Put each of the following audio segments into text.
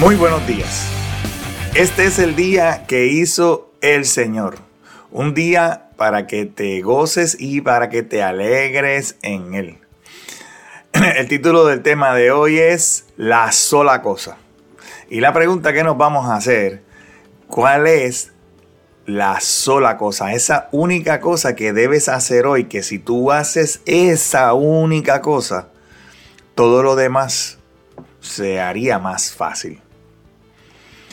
Muy buenos días. Este es el día que hizo el Señor. Un día para que te goces y para que te alegres en Él. El título del tema de hoy es La sola cosa. Y la pregunta que nos vamos a hacer, ¿cuál es la sola cosa? Esa única cosa que debes hacer hoy, que si tú haces esa única cosa, todo lo demás se haría más fácil.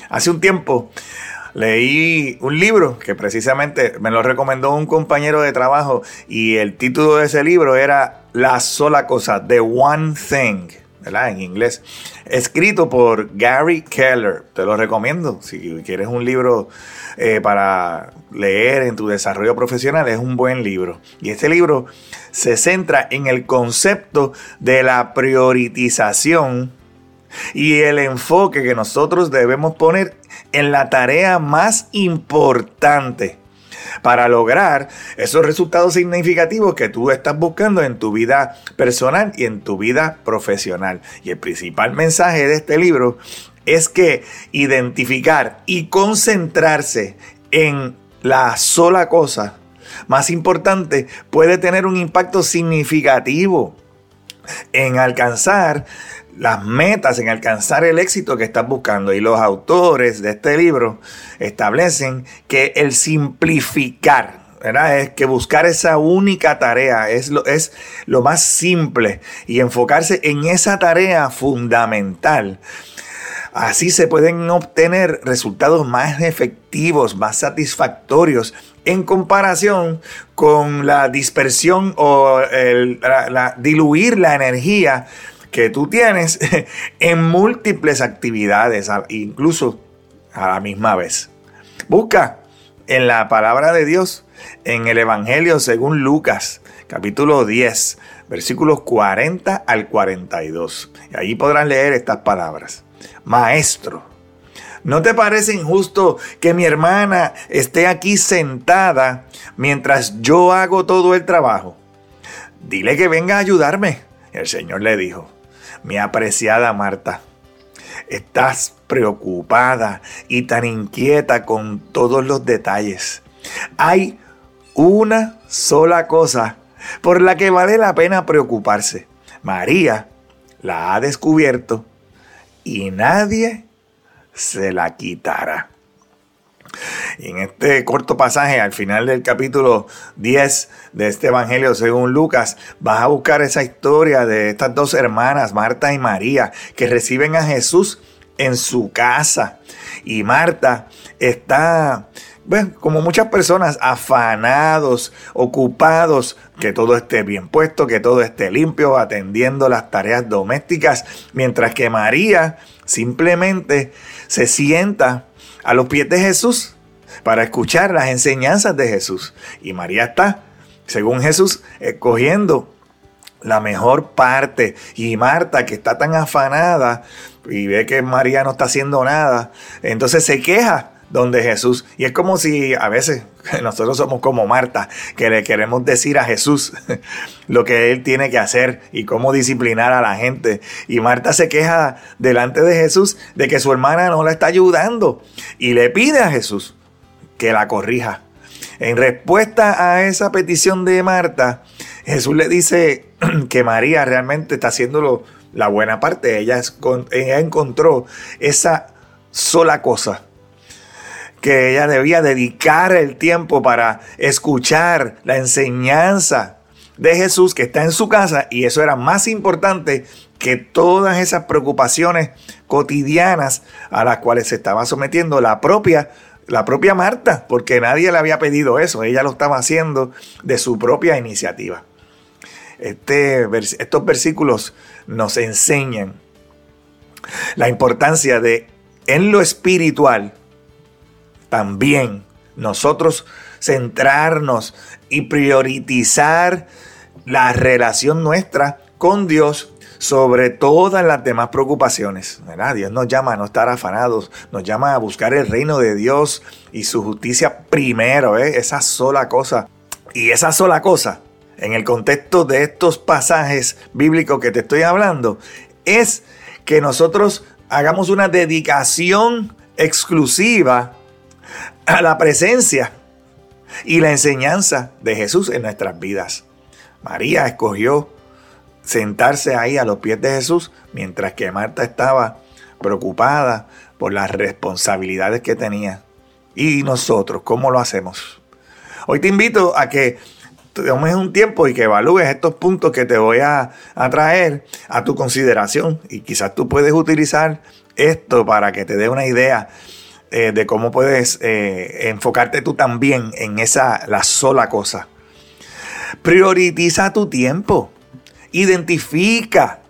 Hace un tiempo leí un libro que precisamente me lo recomendó un compañero de trabajo y el título de ese libro era La sola cosa, The One Thing, ¿verdad? En inglés. Escrito por Gary Keller. Te lo recomiendo. Si quieres un libro eh, para leer en tu desarrollo profesional, es un buen libro. Y este libro se centra en el concepto de la prioritización y el enfoque que nosotros debemos poner en la tarea más importante para lograr esos resultados significativos que tú estás buscando en tu vida personal y en tu vida profesional. Y el principal mensaje de este libro es que identificar y concentrarse en la sola cosa más importante puede tener un impacto significativo en alcanzar las metas, en alcanzar el éxito que estás buscando. Y los autores de este libro establecen que el simplificar, ¿verdad? Es que buscar esa única tarea es lo, es lo más simple y enfocarse en esa tarea fundamental. Así se pueden obtener resultados más efectivos, más satisfactorios en comparación con la dispersión o la, diluir la energía que tú tienes en múltiples actividades, incluso a la misma vez. Busca en la palabra de Dios, en el Evangelio según Lucas, capítulo 10, versículos 40 al 42. Y ahí podrás leer estas palabras. Maestro, ¿no te parece injusto que mi hermana esté aquí sentada mientras yo hago todo el trabajo? Dile que venga a ayudarme. El Señor le dijo, mi apreciada Marta, estás preocupada y tan inquieta con todos los detalles. Hay una sola cosa por la que vale la pena preocuparse. María la ha descubierto y nadie se la quitará. Y en este corto pasaje, al final del capítulo 10 de este Evangelio según Lucas, vas a buscar esa historia de estas dos hermanas, Marta y María, que reciben a Jesús en su casa. Y Marta está, bueno, como muchas personas, afanados, ocupados, que todo esté bien puesto, que todo esté limpio, atendiendo las tareas domésticas, mientras que María simplemente se sienta a los pies de Jesús para escuchar las enseñanzas de Jesús. Y María está, según Jesús, escogiendo la mejor parte. Y Marta, que está tan afanada y ve que María no está haciendo nada, entonces se queja donde Jesús. Y es como si a veces nosotros somos como Marta, que le queremos decir a Jesús lo que él tiene que hacer y cómo disciplinar a la gente. Y Marta se queja delante de Jesús de que su hermana no la está ayudando y le pide a Jesús que la corrija. En respuesta a esa petición de Marta, Jesús le dice que María realmente está haciendo la buena parte. Ella, ella encontró esa sola cosa que ella debía dedicar el tiempo para escuchar la enseñanza de Jesús que está en su casa y eso era más importante que todas esas preocupaciones cotidianas a las cuales se estaba sometiendo la propia la propia Marta, porque nadie le había pedido eso, ella lo estaba haciendo de su propia iniciativa. Este, estos versículos nos enseñan la importancia de en lo espiritual también nosotros centrarnos y priorizar la relación nuestra con Dios sobre todas las demás preocupaciones. Dios nos llama a no estar afanados, nos llama a buscar el reino de Dios y su justicia primero, ¿eh? esa sola cosa. Y esa sola cosa, en el contexto de estos pasajes bíblicos que te estoy hablando, es que nosotros hagamos una dedicación exclusiva a la presencia y la enseñanza de Jesús en nuestras vidas. María escogió sentarse ahí a los pies de Jesús, mientras que Marta estaba preocupada por las responsabilidades que tenía. ¿Y nosotros cómo lo hacemos? Hoy te invito a que tomes un tiempo y que evalúes estos puntos que te voy a, traer a tu consideración y quizás tú puedes utilizar esto para que te dé una idea eh, de cómo puedes eh, enfocarte tú también en esa, la sola cosa. Prioritiza tu tiempo. Identifica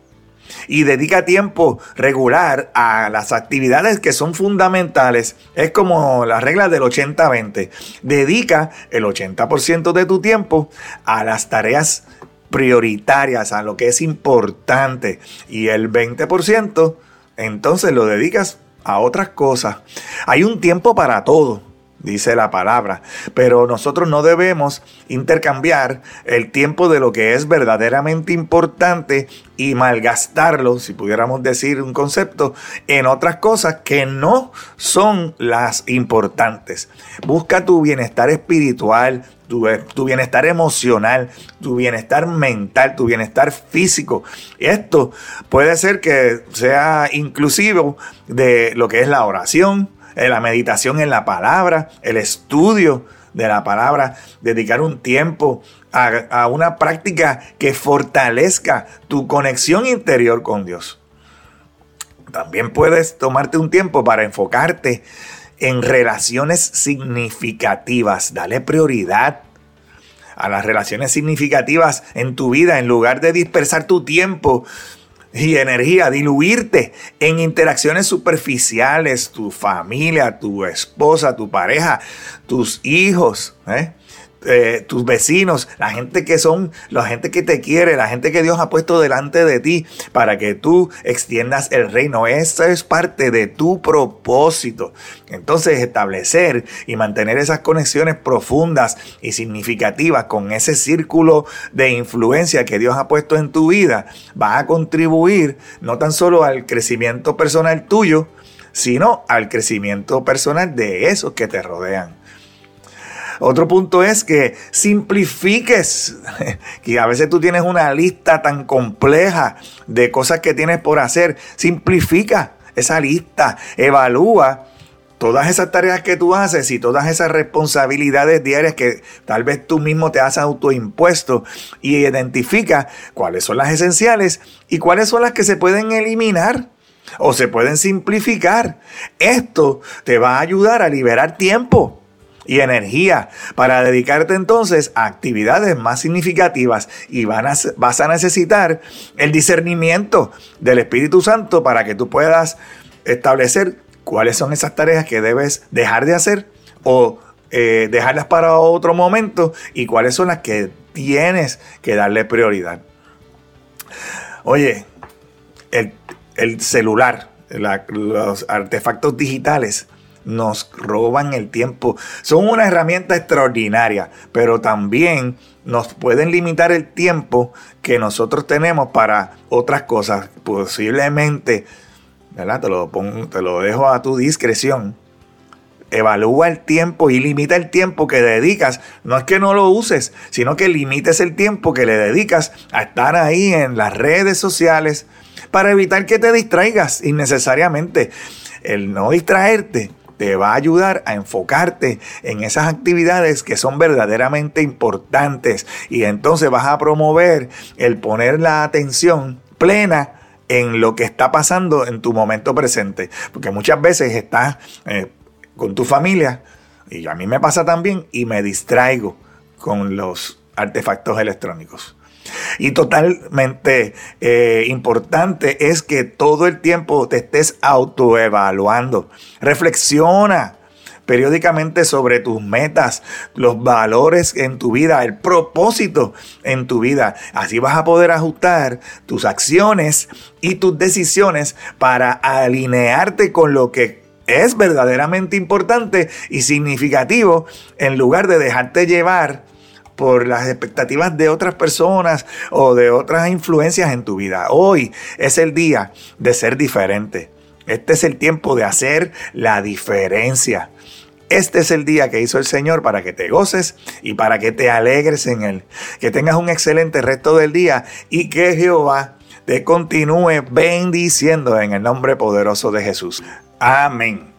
y dedica tiempo regular a las actividades que son fundamentales. Es como la regla del 80-20. Dedica el 80% de tu tiempo a las tareas prioritarias, a lo que es importante. Y el 20% entonces lo dedicas a otras cosas. Hay un tiempo para todo dice la palabra. Pero nosotros no debemos intercambiar el tiempo de lo que es verdaderamente importante y malgastarlo, si pudiéramos decir un concepto, en otras cosas que no son las importantes. Busca tu bienestar espiritual, tu, tu, bienestar emocional, tu bienestar mental, tu bienestar físico. Esto puede ser que sea inclusivo de lo que es la oración, eh, la meditación en la palabra, el estudio de la palabra, dedicar un tiempo a, a una práctica que fortalezca tu conexión interior con Dios. También puedes tomarte un tiempo para enfocarte en relaciones significativas. Dale prioridad a las relaciones significativas en tu vida en lugar de dispersar tu tiempo y energía, diluirte en interacciones superficiales, tu familia, tu esposa, tu pareja, tus hijos. ¿eh? Eh, tus vecinos, la gente que son, la gente que te quiere, la gente que Dios ha puesto delante de ti para que tú extiendas el reino. Esa es parte de tu propósito. Entonces establecer y mantener esas conexiones profundas y significativas con ese círculo de influencia que Dios ha puesto en tu vida va a contribuir no tan solo al crecimiento personal tuyo, sino al crecimiento personal de esos que te rodean. Otro punto es que simplifiques, que a veces tú tienes una lista tan compleja de cosas que tienes por hacer. Simplifica esa lista, evalúa todas esas tareas que tú haces y todas esas responsabilidades diarias que tal vez tú mismo te has autoimpuesto y identifica cuáles son las esenciales y cuáles son las que se pueden eliminar o se pueden simplificar. Esto te va a ayudar a liberar tiempo y energía para dedicarte entonces a actividades más significativas y vas a necesitar el discernimiento del Espíritu Santo para que tú puedas establecer cuáles son esas tareas que debes dejar de hacer o eh, dejarlas para otro momento y cuáles son las que tienes que darle prioridad. Oye, el, celular, los artefactos digitales nos roban el tiempo. Son una herramienta extraordinaria, pero también nos pueden limitar el tiempo que nosotros tenemos para otras cosas. Posiblemente, ¿verdad? Te lo, pongo, te lo dejo a tu discreción. Evalúa el tiempo y limita el tiempo que dedicas. No es que no lo uses, sino que limites el tiempo que le dedicas a estar ahí en las redes sociales para evitar que te distraigas innecesariamente. El no distraerte te va a ayudar a enfocarte en esas actividades que son verdaderamente importantes y entonces vas a promover el poner la atención plena en lo que está pasando en tu momento presente. Porque muchas veces estás eh, con tu familia, y a mí me pasa también, y me distraigo con los artefactos electrónicos. Y totalmente eh, importante es que todo el tiempo te estés autoevaluando. Reflexiona periódicamente sobre tus metas, los valores en tu vida, el propósito en tu vida. Así vas a poder ajustar tus acciones y tus decisiones para alinearte con lo que es verdaderamente importante y significativo en lugar de dejarte llevar por las expectativas de otras personas o de otras influencias en tu vida. Hoy es el día de ser diferente. Este es el tiempo de hacer la diferencia. Este es el día que hizo el Señor para que te goces y para que te alegres en Él. Que tengas un excelente resto del día y que Jehová te continúe bendiciendo en el nombre poderoso de Jesús. Amén.